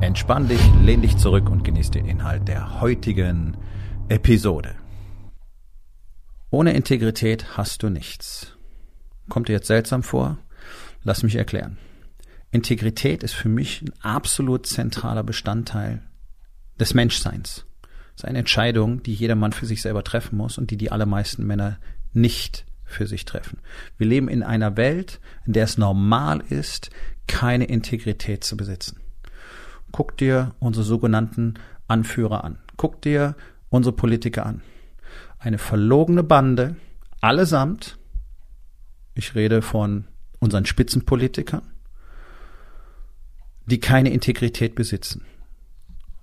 Entspann dich, lehn dich zurück und genieß den Inhalt der heutigen Episode. Ohne Integrität hast du nichts. Kommt dir jetzt seltsam vor? Lass mich erklären. Integrität ist für mich ein absolut zentraler Bestandteil des Menschseins. Es ist eine Entscheidung, die jeder Mann für sich selber treffen muss und die die allermeisten Männer nicht für sich treffen. Wir leben in einer Welt, in der es normal ist, keine Integrität zu besitzen. Guck dir unsere sogenannten Anführer an. Guck dir unsere Politiker an. Eine verlogene Bande, allesamt. Ich rede von unseren Spitzenpolitikern, die keine Integrität besitzen,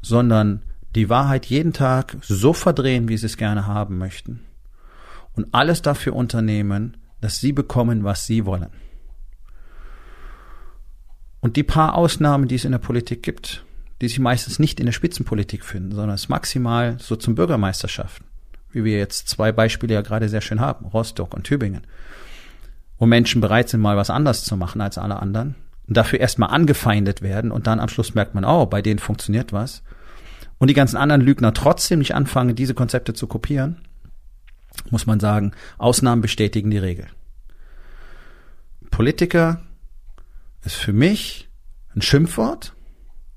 sondern die Wahrheit jeden Tag so verdrehen, wie sie es gerne haben möchten und alles dafür unternehmen, dass sie bekommen, was sie wollen. Und die paar Ausnahmen, die es in der Politik gibt, die sich meistens nicht in der Spitzenpolitik finden, sondern es maximal so zum Bürgermeisterschaften, wie wir jetzt zwei Beispiele ja gerade sehr schön haben, Rostock und Tübingen, wo Menschen bereit sind, mal was anders zu machen als alle anderen und dafür erstmal angefeindet werden und dann am Schluss merkt man, oh, bei denen funktioniert was. Und die ganzen anderen Lügner trotzdem nicht anfangen, diese Konzepte zu kopieren, muss man sagen, Ausnahmen bestätigen die Regel. Politiker ist für mich ein Schimpfwort.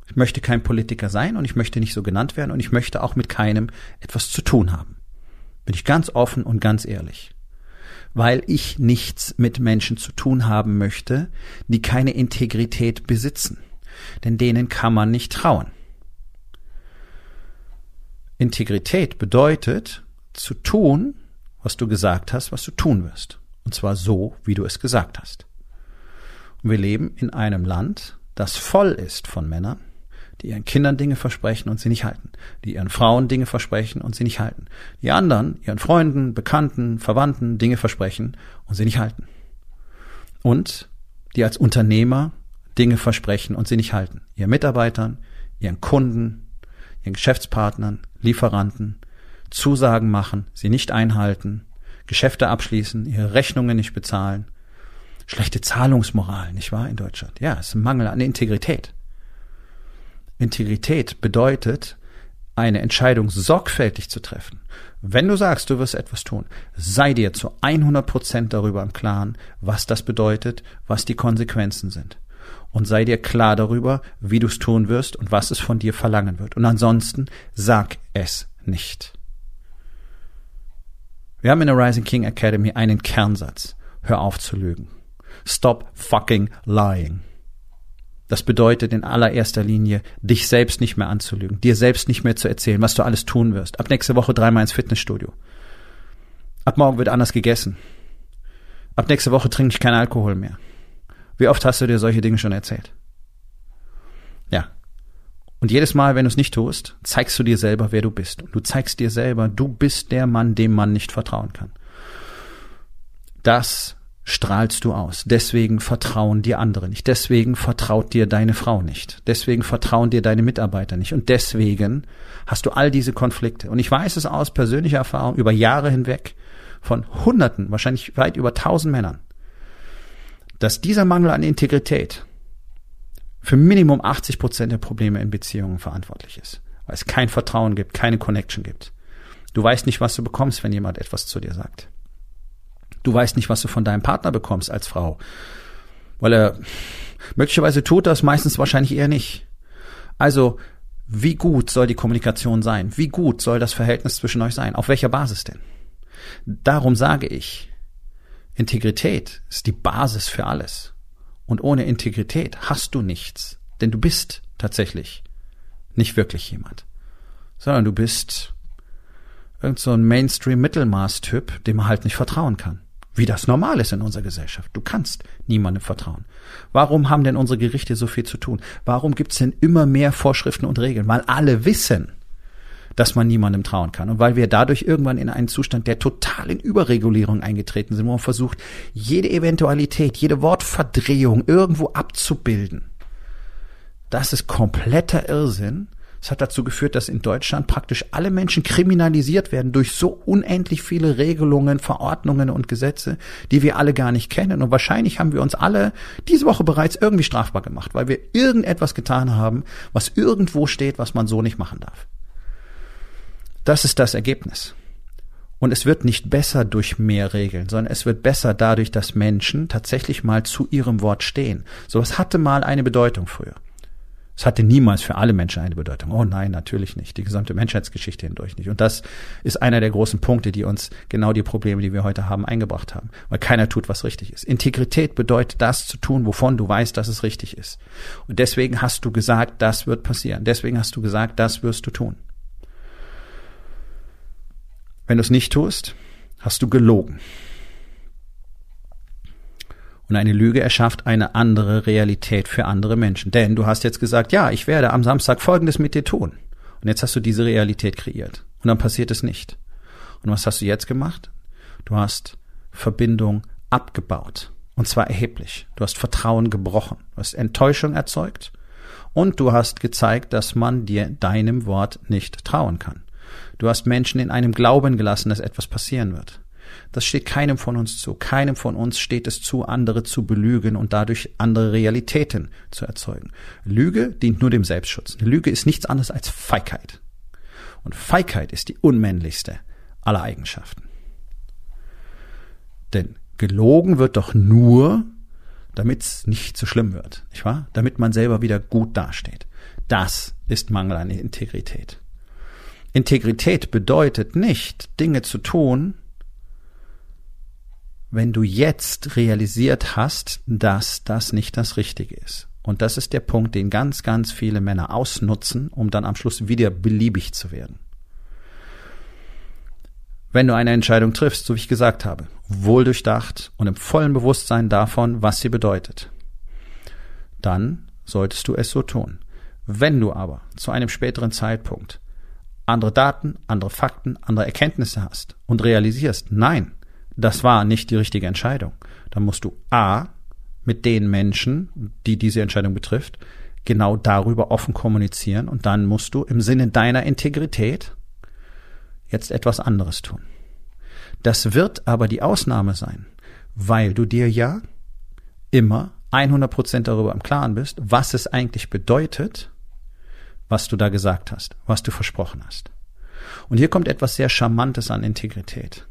Ich möchte kein Politiker sein und ich möchte nicht so genannt werden und ich möchte auch mit keinem etwas zu tun haben. Bin ich ganz offen und ganz ehrlich. Weil ich nichts mit Menschen zu tun haben möchte, die keine Integrität besitzen. Denn denen kann man nicht trauen. Integrität bedeutet, zu tun, was du gesagt hast, was du tun wirst. Und zwar so, wie du es gesagt hast. Wir leben in einem Land, das voll ist von Männern, die ihren Kindern Dinge versprechen und sie nicht halten, die ihren Frauen Dinge versprechen und sie nicht halten, die anderen ihren Freunden, Bekannten, Verwandten Dinge versprechen und sie nicht halten. Und die als Unternehmer Dinge versprechen und sie nicht halten, ihren Mitarbeitern, ihren Kunden, ihren Geschäftspartnern, Lieferanten, Zusagen machen, sie nicht einhalten, Geschäfte abschließen, ihre Rechnungen nicht bezahlen schlechte Zahlungsmoral, nicht wahr, in Deutschland? Ja, es ist ein Mangel an Integrität. Integrität bedeutet, eine Entscheidung sorgfältig zu treffen. Wenn du sagst, du wirst etwas tun, sei dir zu 100 Prozent darüber im Klaren, was das bedeutet, was die Konsequenzen sind. Und sei dir klar darüber, wie du es tun wirst und was es von dir verlangen wird. Und ansonsten sag es nicht. Wir haben in der Rising King Academy einen Kernsatz. Hör auf zu lügen. Stop fucking lying. Das bedeutet in allererster Linie, dich selbst nicht mehr anzulügen, dir selbst nicht mehr zu erzählen, was du alles tun wirst. Ab nächste Woche dreimal ins Fitnessstudio. Ab morgen wird anders gegessen. Ab nächste Woche trinke ich keinen Alkohol mehr. Wie oft hast du dir solche Dinge schon erzählt? Ja. Und jedes Mal, wenn du es nicht tust, zeigst du dir selber, wer du bist. Und du zeigst dir selber, du bist der Mann, dem man nicht vertrauen kann. Das strahlst du aus. Deswegen vertrauen dir andere nicht. Deswegen vertraut dir deine Frau nicht. Deswegen vertrauen dir deine Mitarbeiter nicht. Und deswegen hast du all diese Konflikte. Und ich weiß es aus persönlicher Erfahrung über Jahre hinweg von Hunderten, wahrscheinlich weit über tausend Männern, dass dieser Mangel an Integrität für Minimum 80 Prozent der Probleme in Beziehungen verantwortlich ist. Weil es kein Vertrauen gibt, keine Connection gibt. Du weißt nicht, was du bekommst, wenn jemand etwas zu dir sagt. Du weißt nicht, was du von deinem Partner bekommst als Frau. Weil er möglicherweise tut das, meistens wahrscheinlich eher nicht. Also, wie gut soll die Kommunikation sein? Wie gut soll das Verhältnis zwischen euch sein? Auf welcher Basis denn? Darum sage ich, Integrität ist die Basis für alles. Und ohne Integrität hast du nichts. Denn du bist tatsächlich nicht wirklich jemand. Sondern du bist irgend so ein Mainstream-Mittelmaß-Typ, dem man halt nicht vertrauen kann Wie das normal ist in unserer Gesellschaft. Du kannst niemandem vertrauen. Warum haben denn unsere Gerichte so viel zu tun? Warum gibt es denn immer mehr Vorschriften und Regeln? Weil alle wissen, dass man niemandem trauen kann. Und weil wir dadurch irgendwann in einen Zustand der totalen Überregulierung eingetreten sind, wo man versucht, jede Eventualität, jede Wortverdrehung irgendwo abzubilden. Das ist kompletter Irrsinn. Es hat dazu geführt, dass in Deutschland praktisch alle Menschen kriminalisiert werden durch so unendlich viele Regelungen, Verordnungen und Gesetze, die wir alle gar nicht kennen. Und wahrscheinlich haben wir uns alle diese Woche bereits irgendwie strafbar gemacht, weil wir irgendetwas getan haben, was irgendwo steht, was man so nicht machen darf. Das ist das Ergebnis. Und es wird nicht besser durch mehr Regeln, sondern es wird besser dadurch, dass Menschen tatsächlich mal zu ihrem Wort stehen. So was hatte mal eine Bedeutung früher. Es hatte niemals für alle Menschen eine Bedeutung. Oh nein, natürlich nicht. Die gesamte Menschheitsgeschichte hindurch nicht. Und das ist einer der großen Punkte, die uns genau die Probleme, die wir heute haben, eingebracht haben. Weil keiner tut, was richtig ist. Integrität bedeutet, das zu tun, wovon du weißt, dass es richtig ist. Und deswegen hast du gesagt, das wird passieren. Deswegen hast du gesagt, das wirst du tun. Wenn du es nicht tust, hast du gelogen. Und eine Lüge erschafft eine andere Realität für andere Menschen. Denn du hast jetzt gesagt, ja, ich werde am Samstag Folgendes mit dir tun. Und jetzt hast du diese Realität kreiert. Und dann passiert es nicht. Und was hast du jetzt gemacht? Du hast Verbindung abgebaut. Und zwar erheblich. Du hast Vertrauen gebrochen. Du hast Enttäuschung erzeugt. Und du hast gezeigt, dass man dir deinem Wort nicht trauen kann. Du hast Menschen in einem Glauben gelassen, dass etwas passieren wird. Das steht keinem von uns zu. Keinem von uns steht es zu, andere zu belügen und dadurch andere Realitäten zu erzeugen. Lüge dient nur dem Selbstschutz. Eine Lüge ist nichts anderes als Feigheit. Und Feigheit ist die unmännlichste aller Eigenschaften. Denn gelogen wird doch nur, damit es nicht so schlimm wird, nicht wahr? Damit man selber wieder gut dasteht. Das ist Mangel an Integrität. Integrität bedeutet nicht, Dinge zu tun, wenn du jetzt realisiert hast, dass das nicht das Richtige ist. Und das ist der Punkt, den ganz, ganz viele Männer ausnutzen, um dann am Schluss wieder beliebig zu werden. Wenn du eine Entscheidung triffst, so wie ich gesagt habe, wohl durchdacht und im vollen Bewusstsein davon, was sie bedeutet, dann solltest du es so tun. Wenn du aber zu einem späteren Zeitpunkt andere Daten, andere Fakten, andere Erkenntnisse hast und realisierst, nein, das war nicht die richtige Entscheidung, dann musst du A, mit den Menschen, die diese Entscheidung betrifft, genau darüber offen kommunizieren und dann musst du im Sinne deiner Integrität jetzt etwas anderes tun. Das wird aber die Ausnahme sein, weil du dir ja immer 100% darüber im Klaren bist, was es eigentlich bedeutet, was du da gesagt hast, was du versprochen hast. Und hier kommt etwas sehr Charmantes an Integrität,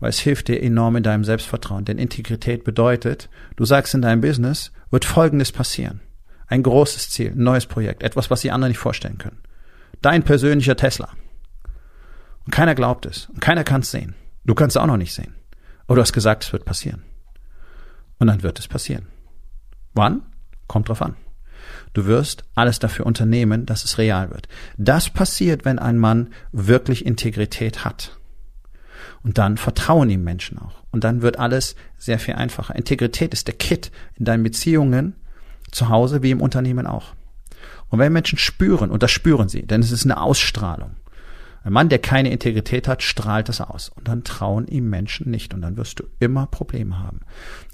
weil es hilft dir enorm in deinem Selbstvertrauen. Denn Integrität bedeutet, du sagst in deinem Business, wird Folgendes passieren. Ein großes Ziel, ein neues Projekt, etwas, was die anderen nicht vorstellen können. Dein persönlicher Tesla. Und keiner glaubt es. Und keiner kann es sehen. Du kannst es auch noch nicht sehen. Aber du hast gesagt, es wird passieren. Und dann wird es passieren. Wann? Kommt drauf an. Du wirst alles dafür unternehmen, dass es real wird. Das passiert, wenn ein Mann wirklich Integrität hat. Und dann vertrauen ihm Menschen auch. Und dann wird alles sehr viel einfacher. Integrität ist der Kit in deinen Beziehungen zu Hause wie im Unternehmen auch. Und wenn Menschen spüren, und das spüren sie, denn es ist eine Ausstrahlung, ein Mann, der keine Integrität hat, strahlt das aus. Und dann trauen ihm Menschen nicht. Und dann wirst du immer Probleme haben.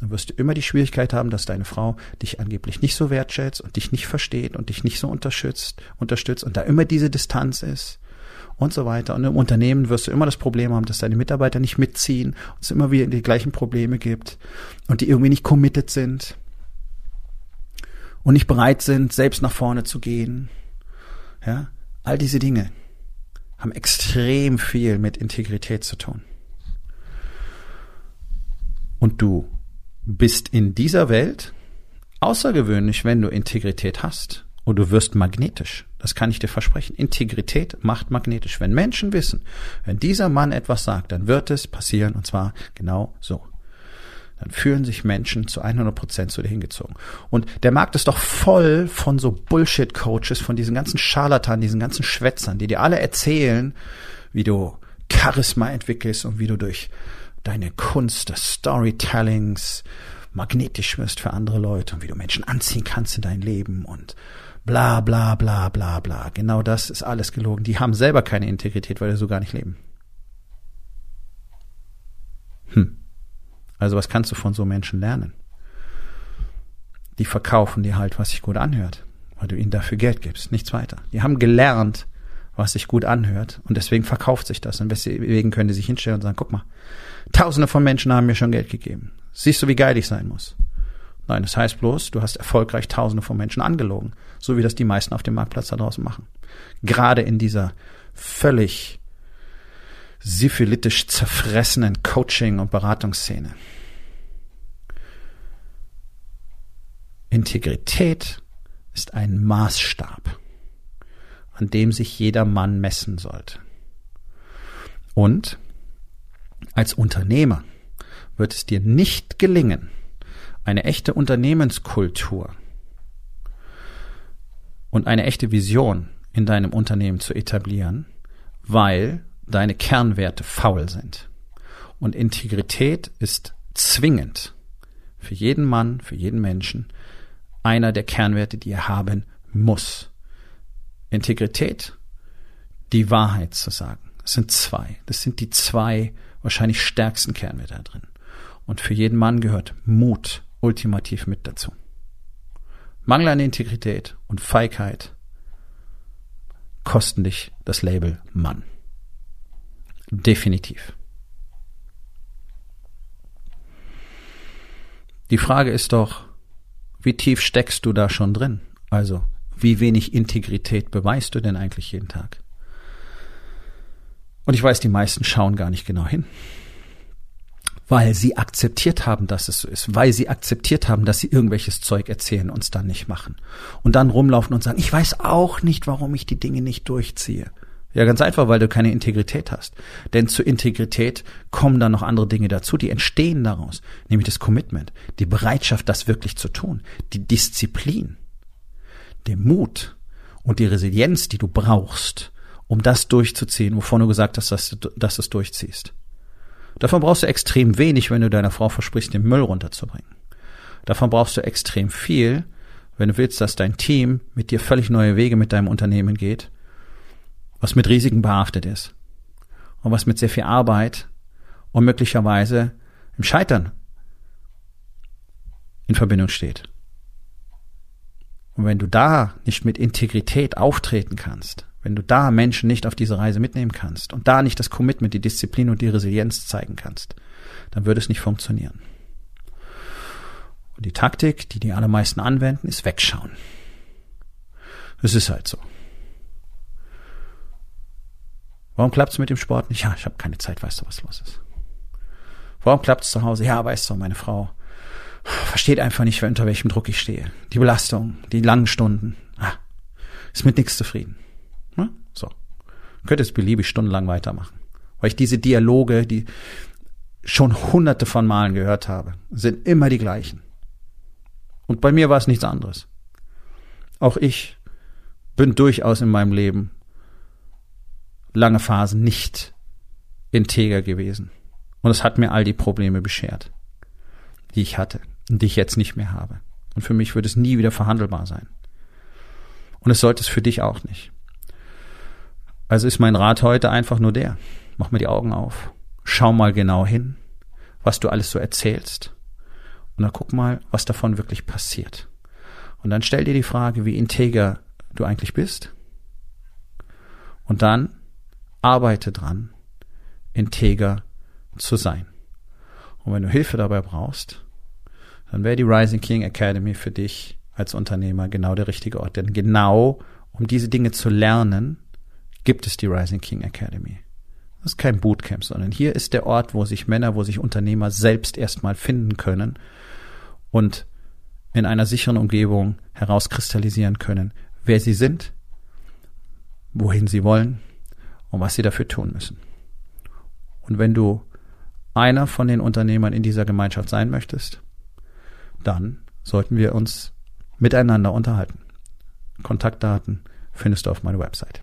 Dann wirst du immer die Schwierigkeit haben, dass deine Frau dich angeblich nicht so wertschätzt und dich nicht versteht und dich nicht so unterstützt, unterstützt und da immer diese Distanz ist und so weiter. Und im Unternehmen wirst du immer das Problem haben, dass deine Mitarbeiter nicht mitziehen und es immer wieder die gleichen Probleme gibt und die irgendwie nicht committed sind und nicht bereit sind, selbst nach vorne zu gehen. Ja, all diese Dinge haben extrem viel mit Integrität zu tun. Und du bist in dieser Welt außergewöhnlich, wenn du Integrität hast. Und du wirst magnetisch. Das kann ich dir versprechen. Integrität macht magnetisch. Wenn Menschen wissen, wenn dieser Mann etwas sagt, dann wird es passieren und zwar genau so dann fühlen sich Menschen zu 100 Prozent zu dir hingezogen. Und der Markt ist doch voll von so Bullshit-Coaches, von diesen ganzen Scharlatanen, diesen ganzen Schwätzern, die dir alle erzählen, wie du Charisma entwickelst und wie du durch deine Kunst des Storytellings magnetisch wirst für andere Leute und wie du Menschen anziehen kannst in dein Leben und bla bla bla bla bla. Genau das ist alles gelogen. Die haben selber keine Integrität, weil sie so gar nicht leben. Hm. Also was kannst du von so Menschen lernen? Die verkaufen dir halt, was sich gut anhört, weil du ihnen dafür Geld gibst, nichts weiter. Die haben gelernt, was sich gut anhört und deswegen verkauft sich das und deswegen können die sich hinstellen und sagen, guck mal, tausende von Menschen haben mir schon Geld gegeben. Siehst du, wie geil ich sein muss? Nein, das heißt bloß, du hast erfolgreich tausende von Menschen angelogen, so wie das die meisten auf dem Marktplatz da draußen machen. Gerade in dieser völlig syphilitisch zerfressenen Coaching- und Beratungsszene. Integrität ist ein Maßstab, an dem sich jeder Mann messen sollte. Und als Unternehmer wird es dir nicht gelingen, eine echte Unternehmenskultur und eine echte Vision in deinem Unternehmen zu etablieren, weil deine Kernwerte faul sind. Und Integrität ist zwingend für jeden Mann, für jeden Menschen einer der Kernwerte, die er haben muss. Integrität, die Wahrheit zu sagen. Das sind zwei. Das sind die zwei wahrscheinlich stärksten Kernwerte da drin. Und für jeden Mann gehört Mut ultimativ mit dazu. Mangel an Integrität und Feigheit kosten dich das Label Mann. Definitiv. Die Frage ist doch, wie tief steckst du da schon drin? Also, wie wenig Integrität beweist du denn eigentlich jeden Tag? Und ich weiß, die meisten schauen gar nicht genau hin. Weil sie akzeptiert haben, dass es so ist. Weil sie akzeptiert haben, dass sie irgendwelches Zeug erzählen und es dann nicht machen. Und dann rumlaufen und sagen, ich weiß auch nicht, warum ich die Dinge nicht durchziehe. Ja, ganz einfach, weil du keine Integrität hast. Denn zur Integrität kommen dann noch andere Dinge dazu, die entstehen daraus. Nämlich das Commitment, die Bereitschaft, das wirklich zu tun, die Disziplin, der Mut und die Resilienz, die du brauchst, um das durchzuziehen, wovon du gesagt hast, dass du, dass du es durchziehst. Davon brauchst du extrem wenig, wenn du deiner Frau versprichst, den Müll runterzubringen. Davon brauchst du extrem viel, wenn du willst, dass dein Team mit dir völlig neue Wege mit deinem Unternehmen geht was mit Risiken behaftet ist und was mit sehr viel Arbeit und möglicherweise im Scheitern in Verbindung steht. Und wenn du da nicht mit Integrität auftreten kannst, wenn du da Menschen nicht auf diese Reise mitnehmen kannst und da nicht das Commitment, die Disziplin und die Resilienz zeigen kannst, dann würde es nicht funktionieren. Und die Taktik, die die allermeisten anwenden, ist wegschauen. Es ist halt so. Warum klappt's mit dem Sport nicht? Ja, ich habe keine Zeit, weißt du, was los ist. Warum klappt's zu Hause? Ja, weißt du, meine Frau versteht einfach nicht, unter welchem Druck ich stehe. Die Belastung, die langen Stunden. Ah, ist mit nichts zufrieden. Ja, so. Könnte es beliebig stundenlang weitermachen. Weil ich diese Dialoge, die schon hunderte von Malen gehört habe, sind immer die gleichen. Und bei mir war es nichts anderes. Auch ich bin durchaus in meinem Leben lange Phasen nicht integer gewesen. Und es hat mir all die Probleme beschert, die ich hatte und die ich jetzt nicht mehr habe. Und für mich wird es nie wieder verhandelbar sein. Und es sollte es für dich auch nicht. Also ist mein Rat heute einfach nur der. Mach mir die Augen auf. Schau mal genau hin, was du alles so erzählst. Und dann guck mal, was davon wirklich passiert. Und dann stell dir die Frage, wie integer du eigentlich bist. Und dann arbeite dran, integer zu sein. Und wenn du Hilfe dabei brauchst, dann wäre die Rising King Academy für dich als Unternehmer genau der richtige Ort. Denn genau um diese Dinge zu lernen, gibt es die Rising King Academy. Das ist kein Bootcamp, sondern hier ist der Ort, wo sich Männer, wo sich Unternehmer selbst erstmal finden können und in einer sicheren Umgebung herauskristallisieren können, wer sie sind, wohin sie wollen und was sie dafür tun müssen. Und wenn du einer von den Unternehmern in dieser Gemeinschaft sein möchtest, dann sollten wir uns miteinander unterhalten. Kontaktdaten findest du auf meiner Website.